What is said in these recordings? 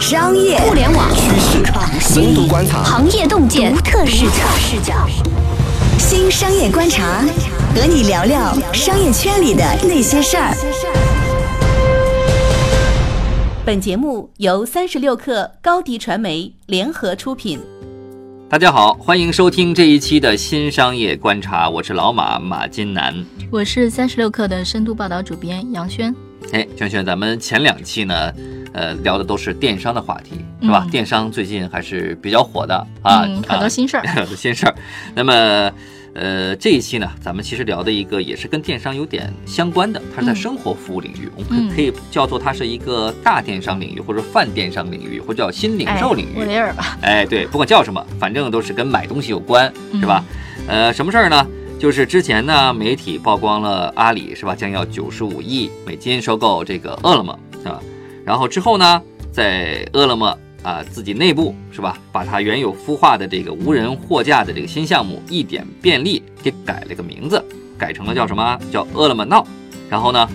商业互联网趋势、深度观察、行业洞见、独特视角。视角。新商业观察，和你聊聊商业圈里的那些事儿。本节目由三十六氪高低传媒联合出品。大家好，欢迎收听这一期的新商业观察，我是老马马金南，我是三十六氪的深度报道主编杨轩。哎，轩轩，咱们前两期呢，呃，聊的都是电商的话题，是吧？电商最近还是比较火的啊，嗯，很多新事儿，很 多新事儿。那么。呃，这一期呢，咱们其实聊的一个也是跟电商有点相关的，它是在生活服务领域，我们可可以叫做它是一个大电商领域，或者泛电商领域，或者叫新零售领域。沃雷尔吧？哎，对，不管叫什么，反正都是跟买东西有关，是吧？呃，什么事儿呢？就是之前呢，媒体曝光了阿里是吧，将要九十五亿美金收购这个饿了么啊，然后之后呢，在饿了么。啊，自己内部是吧？把它原有孵化的这个无人货架的这个新项目一点便利给改了个名字，改成了叫什么？叫饿了么 Now。然后呢，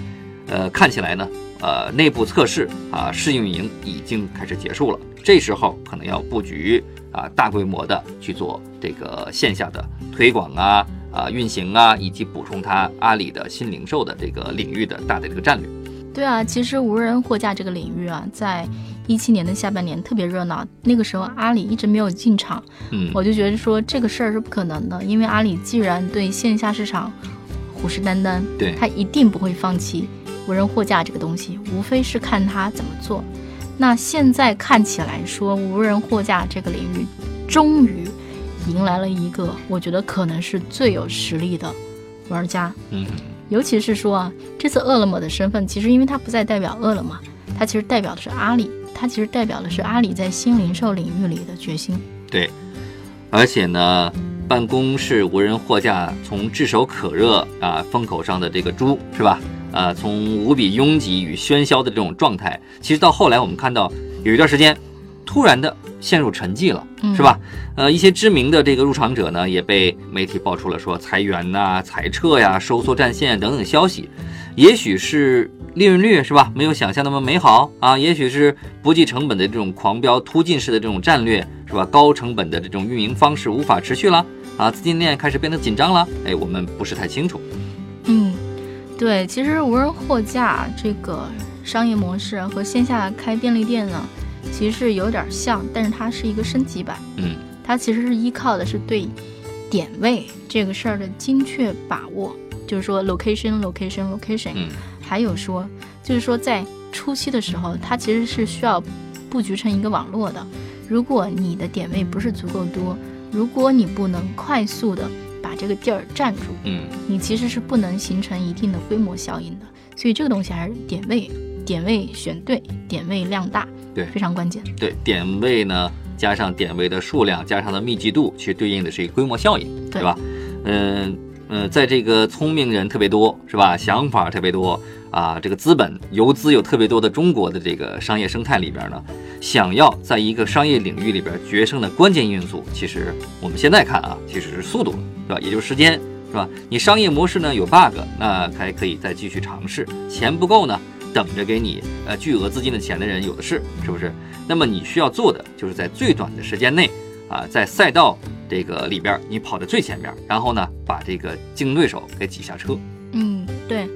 呃，看起来呢，呃，内部测试啊，试运营已经开始结束了。这时候可能要布局啊，大规模的去做这个线下的推广啊、啊运行啊，以及补充它阿里的新零售的这个领域的大的这个战略。对啊，其实无人货架这个领域啊，在一七年的下半年特别热闹。那个时候阿里一直没有进场，嗯，我就觉得说这个事儿是不可能的，因为阿里既然对线下市场虎视眈眈，对，他一定不会放弃无人货架这个东西，无非是看他怎么做。那现在看起来说无人货架这个领域终于迎来了一个我觉得可能是最有实力的玩家，嗯。尤其是说啊，这次饿了么的身份，其实因为它不再代表饿了么，它其实代表的是阿里，它其实代表的是阿里在新零售领域里的决心。对，而且呢，办公室无人货架从炙手可热啊风口上的这个猪是吧？啊，从无比拥挤与喧嚣的这种状态，其实到后来我们看到有一段时间，突然的。陷入沉寂了，是吧？呃，一些知名的这个入场者呢，也被媒体爆出了说裁员呐、裁撤呀、收缩战线等等消息。也许是利润率是吧，没有想象那么美好啊？也许是不计成本的这种狂飙突进式的这种战略是吧？高成本的这种运营方式无法持续了啊？资金链开始变得紧张了？哎，我们不是太清楚。嗯，对，其实无人货架这个商业模式和线下开便利店呢。其实是有点像，但是它是一个升级版。嗯，它其实是依靠的是对点位这个事儿的精确把握，就是说 location location location。嗯，还有说，就是说在初期的时候，它其实是需要布局成一个网络的。如果你的点位不是足够多，如果你不能快速的把这个地儿占住，嗯，你其实是不能形成一定的规模效应的。所以这个东西还是点位，点位选对，点位量大。对，非常关键。对，点位呢，加上点位的数量，加上的密集度，其实对应的是一个规模效应，对吧？嗯嗯，在这个聪明人特别多，是吧？想法特别多啊，这个资本游资有特别多的中国的这个商业生态里边呢，想要在一个商业领域里边决胜的关键因素，其实我们现在看啊，其实是速度，是吧？也就是时间，是吧？你商业模式呢有 bug，那还可以再继续尝试，钱不够呢？等着给你呃巨额资金的钱的人有的是，是不是？那么你需要做的就是在最短的时间内啊，在赛道这个里边你跑在最前面，然后呢把这个竞争对手给挤下车。嗯，对，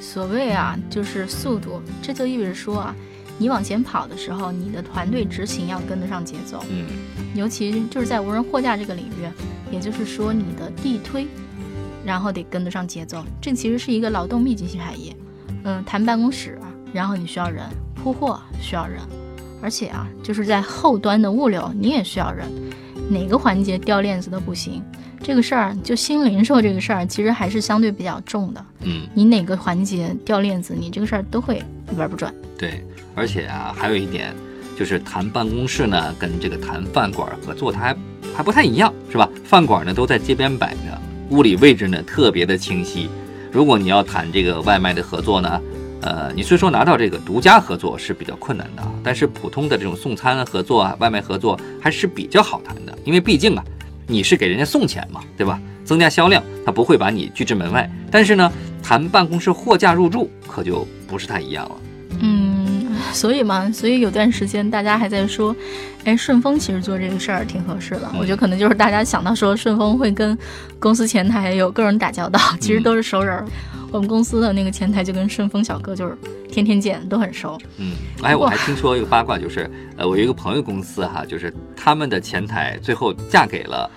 所谓啊就是速度，这就意味着说啊，你往前跑的时候，你的团队执行要跟得上节奏。嗯，尤其就是在无人货架这个领域，也就是说你的地推，然后得跟得上节奏。这其实是一个劳动密集型产业。嗯，谈办公室。然后你需要人铺货，需要人，而且啊，就是在后端的物流你也需要人，哪个环节掉链子都不行。这个事儿就新零售这个事儿，其实还是相对比较重的。嗯，你哪个环节掉链子，你这个事儿都会玩不转。对，而且啊，还有一点就是谈办公室呢，跟这个谈饭馆合作，它还还不太一样，是吧？饭馆呢都在街边摆着，物理位置呢特别的清晰。如果你要谈这个外卖的合作呢？呃，你虽说拿到这个独家合作是比较困难的，但是普通的这种送餐合作啊、外卖合作还是比较好谈的，因为毕竟啊，你是给人家送钱嘛，对吧？增加销量，他不会把你拒之门外。但是呢，谈办公室货架入驻可就不是太一样了。嗯，所以嘛，所以有段时间大家还在说，哎，顺丰其实做这个事儿挺合适的。我觉得可能就是大家想到说顺丰会跟公司前台有个人打交道，其实都是熟人。我们公司的那个前台就跟顺丰小哥就是天天见，都很熟。嗯，哎，我还听说一个八卦，就是呃，我有一个朋友公司哈，就是他们的前台最后嫁给了。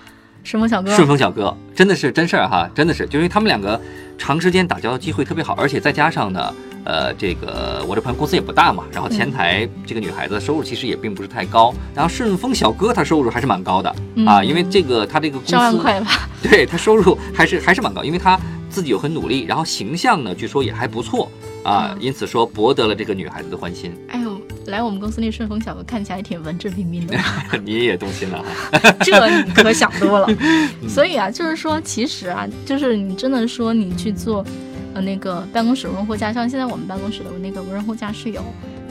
顺丰小哥，顺丰小哥真的是真事儿哈，真的是，就因为他们两个长时间打交道机会特别好，而且再加上呢，呃，这个我这朋友公司也不大嘛，然后前台这个女孩子收入其实也并不是太高，然后顺丰小哥他收入还是蛮高的啊，因为这个他这个公司，万块吧，对他收入还是还是蛮高，因为他自己又很努力，然后形象呢据说也还不错啊，因此说博得了这个女孩子的欢心。哎呦。来我们公司那顺丰小哥看起来挺文质彬彬的，你也动心了哈？这你可想多了。所以啊，就是说，其实啊，就是你真的说你去做，呃，那个办公室无人货架，像现在我们办公室的那个无人货架是有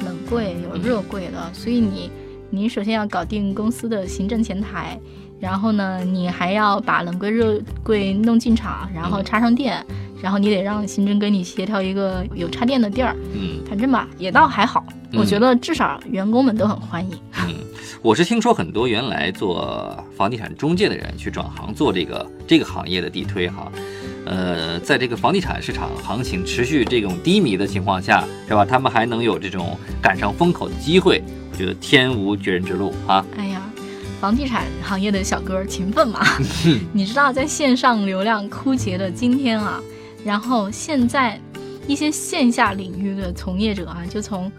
冷柜、有热柜的，所以你你首先要搞定公司的行政前台，然后呢，你还要把冷柜、热柜弄进场，然后插上电。然后你得让行政跟你协调一个有插电的地儿，嗯，反正吧也倒还好，我觉得至少员工们都很欢迎。嗯，我是听说很多原来做房地产中介的人去转行做这个这个行业的地推哈，呃，在这个房地产市场行情持续这种低迷的情况下，是吧？他们还能有这种赶上风口的机会，我觉得天无绝人之路啊。哎呀，房地产行业的小哥勤奋嘛，你知道在线上流量枯竭的今天啊。然后现在，一些线下领域的从业者啊，就从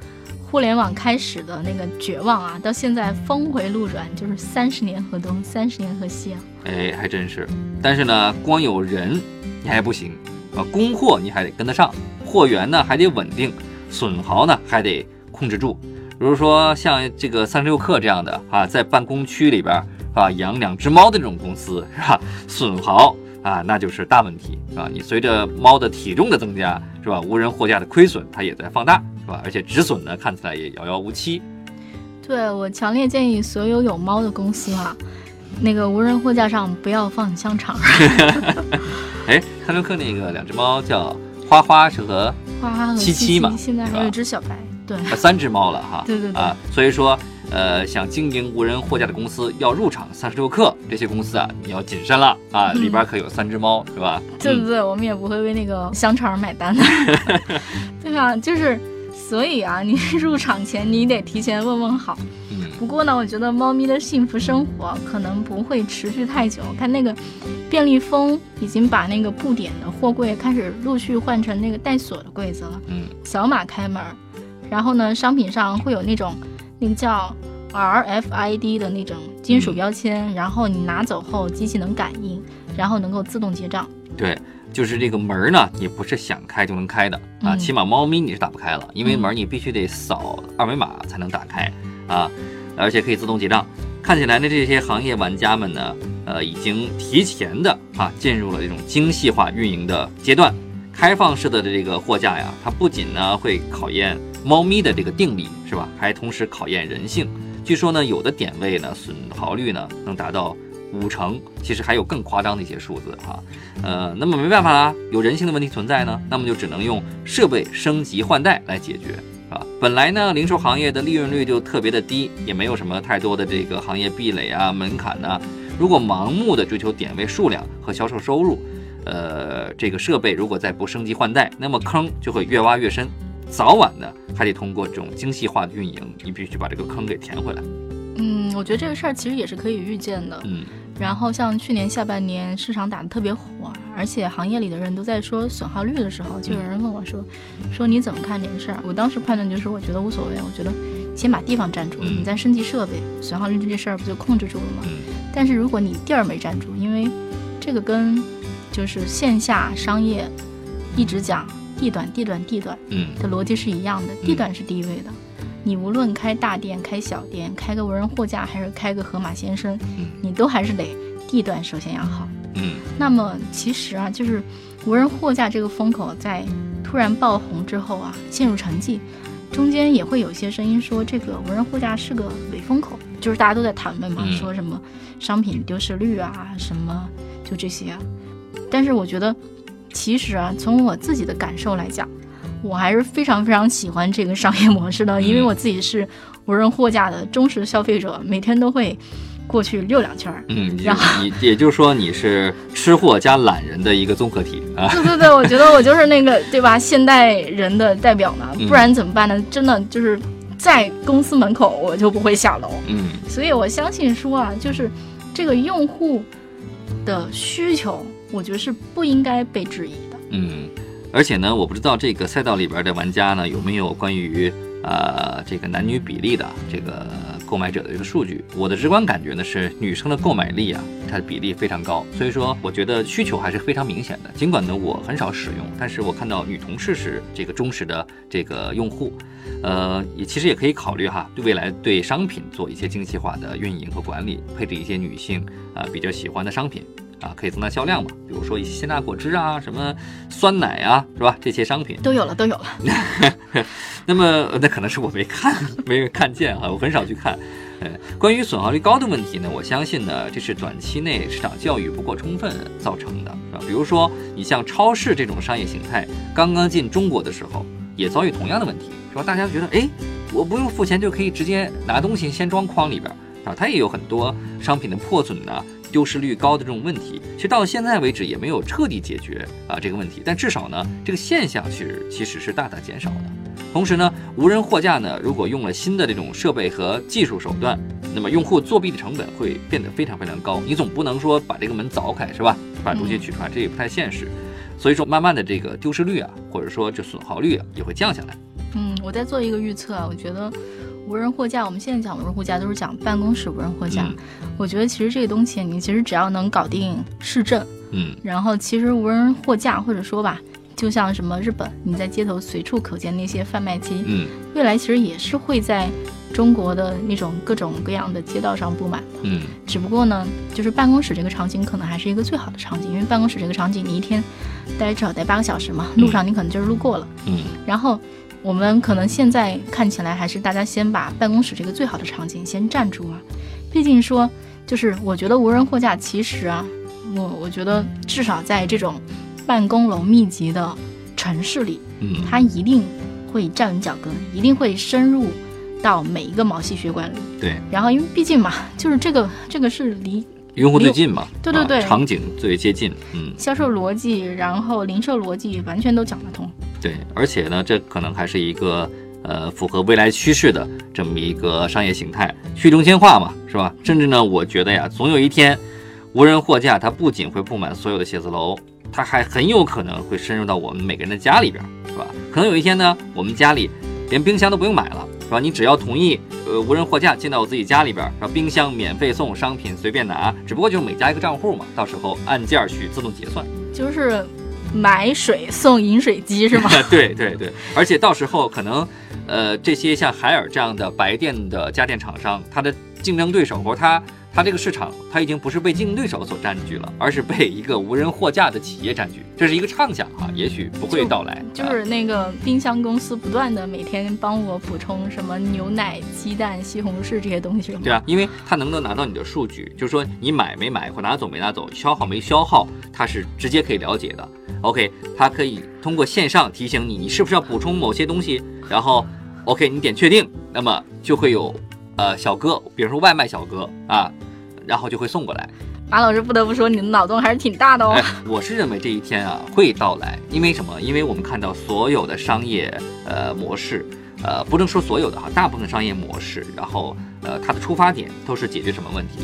互联网开始的那个绝望啊，到现在峰回路转，就是三十年河东，三十年河西啊。哎，还真是。但是呢，光有人你还不行啊，供货你还得跟得上，货源呢还得稳定，损耗呢还得控制住。比如说像这个三十六氪这样的啊，在办公区里边啊养两只猫的这种公司是吧？损耗。啊，那就是大问题啊！你随着猫的体重的增加，是吧？无人货架的亏损它也在放大，是吧？而且止损呢，看起来也遥遥无期。对我强烈建议所有有猫的公司啊，那个无人货架上不要放香肠。哎，三六氪那个两只猫叫花花是和花花和七七嘛，现在还有一只小白，对，三只猫了哈。对对对啊，所以说。呃，想经营无人货架的公司要入场三十六克，这些公司啊，你要谨慎了啊！里边可有三只猫，是吧？对对对，我们也不会为那个香肠买单的，对吧？就是，所以啊，你入场前你得提前问问好。嗯。不过呢，我觉得猫咪的幸福生活可能不会持续太久。看那个便利蜂已经把那个布点的货柜开始陆续换成那个带锁的柜子了。嗯。扫码开门，然后呢，商品上会有那种。那个叫 RFID 的那种金属标签，然后你拿走后，机器能感应，然后能够自动结账。对，就是这个门呢，你不是想开就能开的啊，起码猫咪你是打不开了，因为门你必须得扫二维码才能打开啊，而且可以自动结账。看起来呢，这些行业玩家们呢，呃，已经提前的啊，进入了这种精细化运营的阶段。开放式的这个货架呀，它不仅呢会考验。猫咪的这个定力是吧？还同时考验人性。据说呢，有的点位呢损耗率呢能达到五成，其实还有更夸张的一些数字哈。呃，那么没办法啦，有人性的问题存在呢，那么就只能用设备升级换代来解决啊。本来呢，零售行业的利润率就特别的低，也没有什么太多的这个行业壁垒啊、门槛呢。如果盲目的追求点位数量和销售收入，呃，这个设备如果再不升级换代，那么坑就会越挖越深。早晚呢，还得通过这种精细化的运营，你必须把这个坑给填回来。嗯，我觉得这个事儿其实也是可以预见的。嗯，然后像去年下半年市场打得特别火，而且行业里的人都在说损耗率的时候，就有人问我说：“说你怎么看这个事儿？”我当时判断就是，我觉得无所谓，我觉得先把地方占住，你再升级设备，损耗率这件事儿不就控制住了吗？但是如果你地儿没占住，因为这个跟就是线下商业一直讲。地短地短地短，嗯，的逻辑是一样的。地短是第一位的，你无论开大店、开小店、开个无人货架，还是开个盒马先生，嗯，你都还是得地段首先要好，嗯。那么其实啊，就是无人货架这个风口在突然爆红之后啊，陷入沉寂，中间也会有些声音说这个无人货架是个伪风口，就是大家都在谈论嘛，说什么商品丢失率啊，什么就这些。但是我觉得。其实啊，从我自己的感受来讲，我还是非常非常喜欢这个商业模式的，因为我自己是无人货架的忠实消费者，每天都会过去溜两圈儿。嗯，然后你也就是说你是吃货加懒人的一个综合体啊。对对对，我觉得我就是那个对吧，现代人的代表呢，嗯不然怎么办呢？真的就是在公司门口我就不会下楼，嗯所以我相信说啊，就是这个用户的需求，我觉得是不应该被质疑的。嗯，而且呢，我不知道这个赛道里边的玩家呢有没有关于呃这个男女比例的这个购买者的这个数据。我的直观感觉呢是女生的购买力啊，它的比例非常高，所以说我觉得需求还是非常明显的。尽管呢我很少使用，但是我看到女同事是这个忠实的这个用户。呃，也其实也可以考虑哈，对未来对商品做一些精细化的运营和管理，配置一些女性啊、比较喜欢的商品啊，可以增大销量嘛。比如说一些鲜榨果汁啊，什么酸奶啊，是吧？这些商品。都有了，都有了。那么呃那可能是我没看，没有看见哈，我很少去看。呃，关于损耗率高的问题呢，我相信呢，这是短期内市场教育不够充分造成的，是吧？比如说，你像超市这种商业形态刚刚进中国的时候，也遭遇同样的问题，是吧？大家觉得，哎，我不用付钱就可以直接拿东西先装筐里边儿啊，它也有很多商品的破损呐、丢失率高的这种问题。其实到现在为止也没有彻底解决啊这个问题，但至少呢，这个现象其实其实是大大减少的。同时呢，无人货架呢，如果用了新的这种设备和技术手段，那么用户作弊的成本会变得非常非常高。你总不能说把这个门凿开是吧？把东西取出来，这也不太现实。所以说，慢慢的这个丢失率啊，或者说这损耗率啊，也会降下来。嗯，我在做一个预测啊，我觉得无人货架，我们现在讲无人货架都是讲办公室无人货架。嗯我觉得其实这个东西，你其实只要能搞定市政，嗯然后其实无人货架或者说吧，就像什么日本，你在街头随处可见那些贩卖机，嗯未来其实也是会在中国的那种各种各样的街道上布满的。嗯只不过呢，就是办公室这个场景可能还是一个最好的场景，因为办公室这个场景你一天待至少待八个小时嘛，路上你可能就是路过了。嗯然后我们可能现在看起来还是大家先把办公室这个最好的场景先占住啊，毕竟说就是我觉得无人货架其实啊，我我觉得至少在这种办公楼密集的城市里，嗯它一定会站稳脚跟，一定会深入到每一个毛细血管里。对，然后因为毕竟嘛，就是这个这个是离用户最近嘛，对对对啊场景最接近。嗯，销售逻辑，然后零售逻辑完全都讲得通。对，而且呢，这可能还是一个呃符合未来趋势的这么一个商业形态，去中心化嘛，是吧？甚至呢，我觉得呀，总有一天，无人货架它不仅会布满所有的写字楼，它还很有可能会深入到我们每个人的家里边，是吧？可能有一天呢，我们家里连冰箱都不用买了，是吧？你只要同意，呃，无人货架进到我自己家里边，是吧？冰箱免费送，商品随便拿，只不过就是每家一个账户嘛，到时候按件儿去自动结算。就是买水送饮水机是吗？对对对，而且到时候可能，呃，这些像海尔这样的白电的家电厂商，它的竞争对手或者它它这个市场，它已经不是被竞争对手所占据了，而是被一个无人货架的企业占据。这是一个畅想哈，也许不会到来。啊就是那个冰箱公司不断的每天帮我补充什么牛奶、鸡蛋、西红柿这些东西？对啊，因为它能够拿到你的数据，就是说你买没买或拿走没拿走，消耗没消耗，它是直接可以了解的。OK，它可以通过线上提醒你，你是不是要补充某些东西，然后 OK 你点确定，那么就会有呃小哥，比如说外卖小哥啊，然后就会送过来。马老师不得不说，你的脑洞还是挺大的哦。哎，我是认为这一天啊会到来，因为什么？因为我们看到所有的商业呃模式，呃，不能说所有的哈，大部分商业模式，然后呃，它的出发点都是解决什么问题？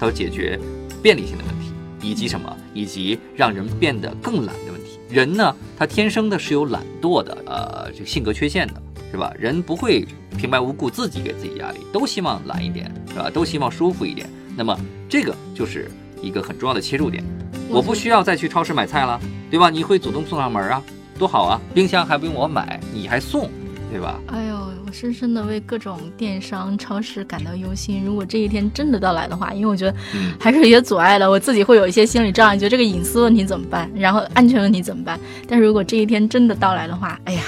都是解决便利性的问题，以及什么？以及让人变得更懒的问题。人呢，他天生的是有懒惰的呃这个性格缺陷的，是吧？人不会平白无故自己给自己压力，都希望懒一点，是吧？都希望舒服一点。那么这个就是一个很重要的切入点。我不需要再去超市买菜了，对吧？你会主动送上门啊，多好啊！冰箱还不用我买，你还送，对吧？哎呦，我深深的为各种电商、超市感到忧心。如果这一天真的到来的话，因为我觉得嗯还是有些阻碍的，我自己会有一些心理障碍，觉得这个隐私问题怎么办，然后安全问题怎么办。但是如果这一天真的到来的话，哎呀，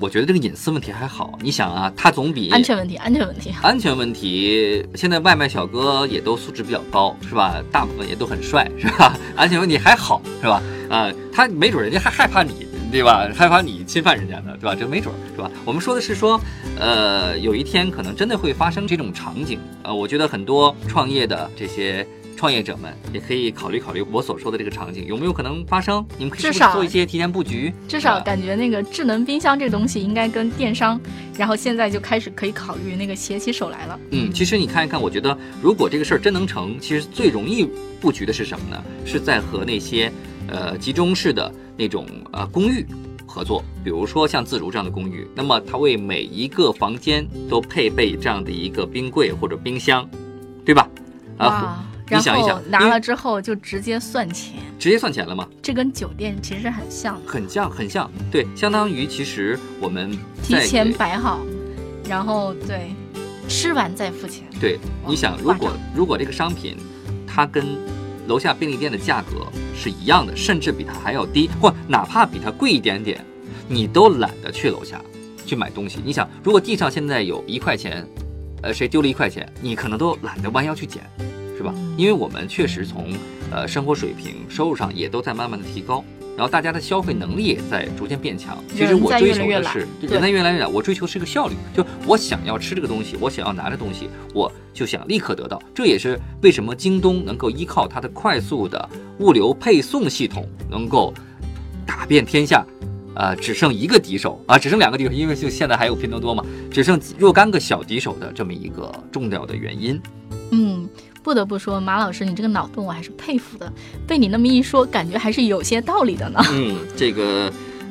我觉得这个隐私问题还好，你想啊，它总比安全问题，安全问题。安全问题，现在外卖小哥也都素质比较高，是吧？大部分也都很帅，是吧？安全问题还好，是吧？啊、他没准人家还害怕你对吧？害怕你侵犯人家呢，对吧？这没准儿，是吧？我们说的是说，呃，有一天可能真的会发生这种场景。呃，我觉得很多创业的这些。创业者们也可以考虑考虑我所说的这个场景有没有可能发生？你们可以做一些提前布局？至少感觉那个智能冰箱这个东西应该跟电商，然后现在就开始可以考虑那个携起手来了。嗯，其实你看一看，我觉得如果这个事儿真能成，其实最容易布局的是什么呢？是在和那些呃集中式的那种呃公寓合作，比如说像自如这样的公寓，那么它为每一个房间都配备这样的一个冰柜或者冰箱，对吧？啊。你想一想，拿了之后就直接算钱，直接算钱了吗？这跟酒店其实很像，很像，很像。对，相当于其实我们提前摆好，然后对，吃完再付钱。对，你想，如果如果这个商品它跟楼下便利店的价格是一样的，甚至比它还要低，或哪怕比它贵一点点，你都懒得去楼下去买东西。你想，如果地上现在有一块钱，呃，谁丢了一块钱，你可能都懒得弯腰去捡。是吧？因为我们确实从呃生活水平、收入上也都在慢慢的提高，然后大家的消费能力也在逐渐变强。其实我追求的是人在越来越懒，我追求是个效率，就我想要吃这个东西，我想要拿着东西，我就想立刻得到。这也是为什么京东能够依靠它的快速的物流配送系统，能够打遍天下，呃，只剩一个敌手啊，只剩两个敌手，因为就现在还有拼多多嘛，只剩若干个小敌手的这么一个重要的原因。嗯。不得不说，马老师，你这个脑洞我还是佩服的。被你那么一说，感觉还是有些道理的呢。嗯，这个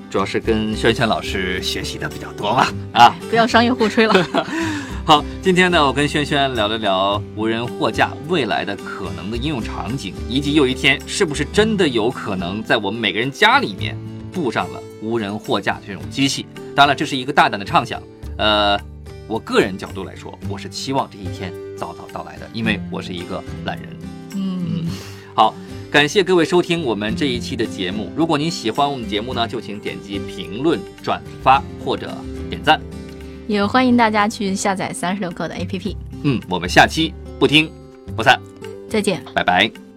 主要是跟轩轩老师学习的比较多嘛。啊，不要商业互吹了。好，今天呢，我跟轩轩聊了聊无人货架未来的可能的应用场景，以及有一天是不是真的有可能在我们每个人家里面布上了无人货架这种机器。当然，这是一个大胆的畅想。呃，我个人角度来说，我是期望这一天。早早到来的，因为我是一个懒人。嗯，好，感谢各位收听我们这一期的节目。如果您喜欢我们节目呢，就请点击评论、转发或者点赞。也欢迎大家去下载三十六课的 APP。嗯，我们下期不听不散，再见，拜拜。